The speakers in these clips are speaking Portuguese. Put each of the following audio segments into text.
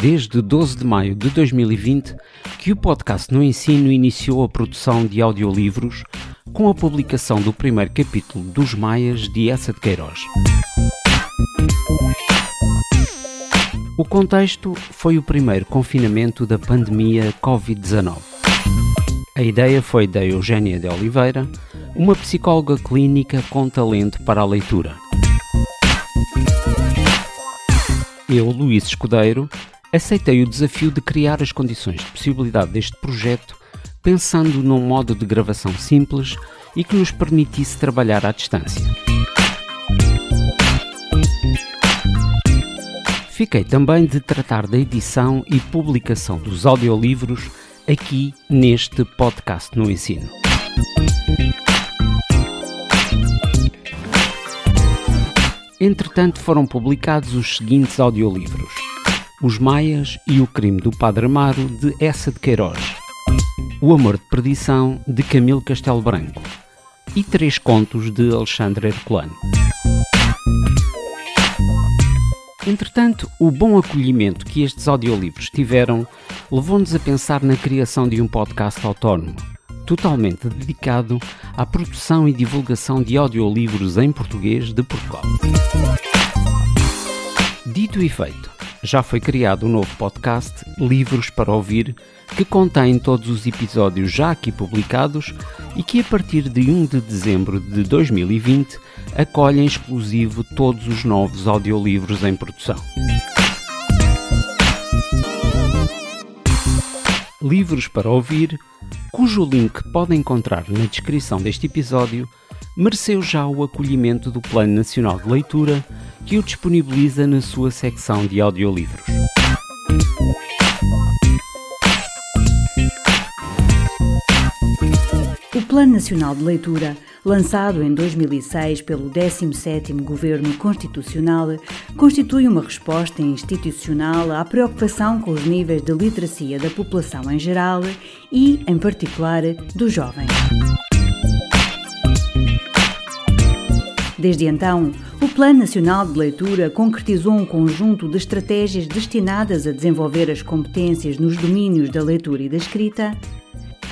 Desde 12 de maio de 2020 que o podcast No Ensino iniciou a produção de audiolivros com a publicação do primeiro capítulo dos Maias de Essa de Queiroz. O contexto foi o primeiro confinamento da pandemia Covid-19. A ideia foi da Eugénia de Oliveira, uma psicóloga clínica com talento para a leitura. Eu, Luís Escudeiro, aceitei o desafio de criar as condições de possibilidade deste projeto pensando num modo de gravação simples e que nos permitisse trabalhar à distância. Fiquei também de tratar da edição e publicação dos audiolivros aqui neste podcast no ensino. Entretanto, foram publicados os seguintes audiolivros: Os Maias e o Crime do Padre Amaro, de Essa de Queiroz, O Amor de Perdição, de Camilo Castelo Branco e Três Contos, de Alexandre Herculano. Entretanto, o bom acolhimento que estes audiolivros tiveram levou-nos a pensar na criação de um podcast autónomo, totalmente dedicado à produção e divulgação de audiolivros em português de Portugal. Dito e feito, já foi criado um novo podcast, Livros para Ouvir, que contém todos os episódios já aqui publicados e que a partir de 1 de dezembro de 2020 acolhe em exclusivo todos os novos audiolivros em produção. Livros para Ouvir, cujo link pode encontrar na descrição deste episódio, mereceu já o acolhimento do Plano Nacional de Leitura, que o disponibiliza na sua secção de audiolivros. O Plano Nacional de Leitura, lançado em 2006 pelo 17º Governo Constitucional, constitui uma resposta institucional à preocupação com os níveis de literacia da população em geral e, em particular, dos jovens. Desde então, o Plano Nacional de Leitura concretizou um conjunto de estratégias destinadas a desenvolver as competências nos domínios da leitura e da escrita,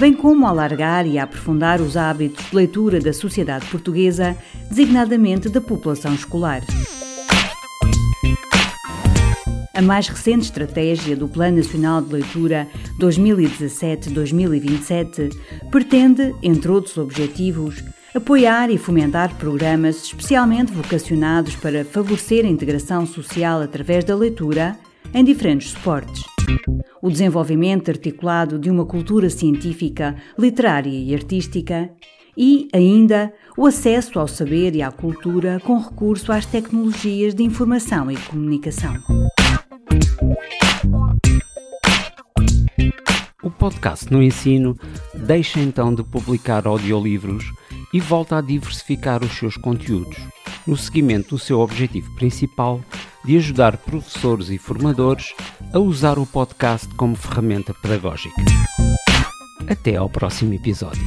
bem como alargar e aprofundar os hábitos de leitura da sociedade portuguesa, designadamente da população escolar. A mais recente estratégia do Plano Nacional de Leitura 2017-2027 pretende, entre outros objetivos, apoiar e fomentar programas especialmente vocacionados para favorecer a integração social através da leitura em diferentes suportes. O desenvolvimento articulado de uma cultura científica, literária e artística e, ainda, o acesso ao saber e à cultura com recurso às tecnologias de informação e comunicação. O podcast no ensino deixa então de publicar audiolivros e volta a diversificar os seus conteúdos, no seguimento do seu objetivo principal de ajudar professores e formadores a usar o podcast como ferramenta pedagógica. Até ao próximo episódio.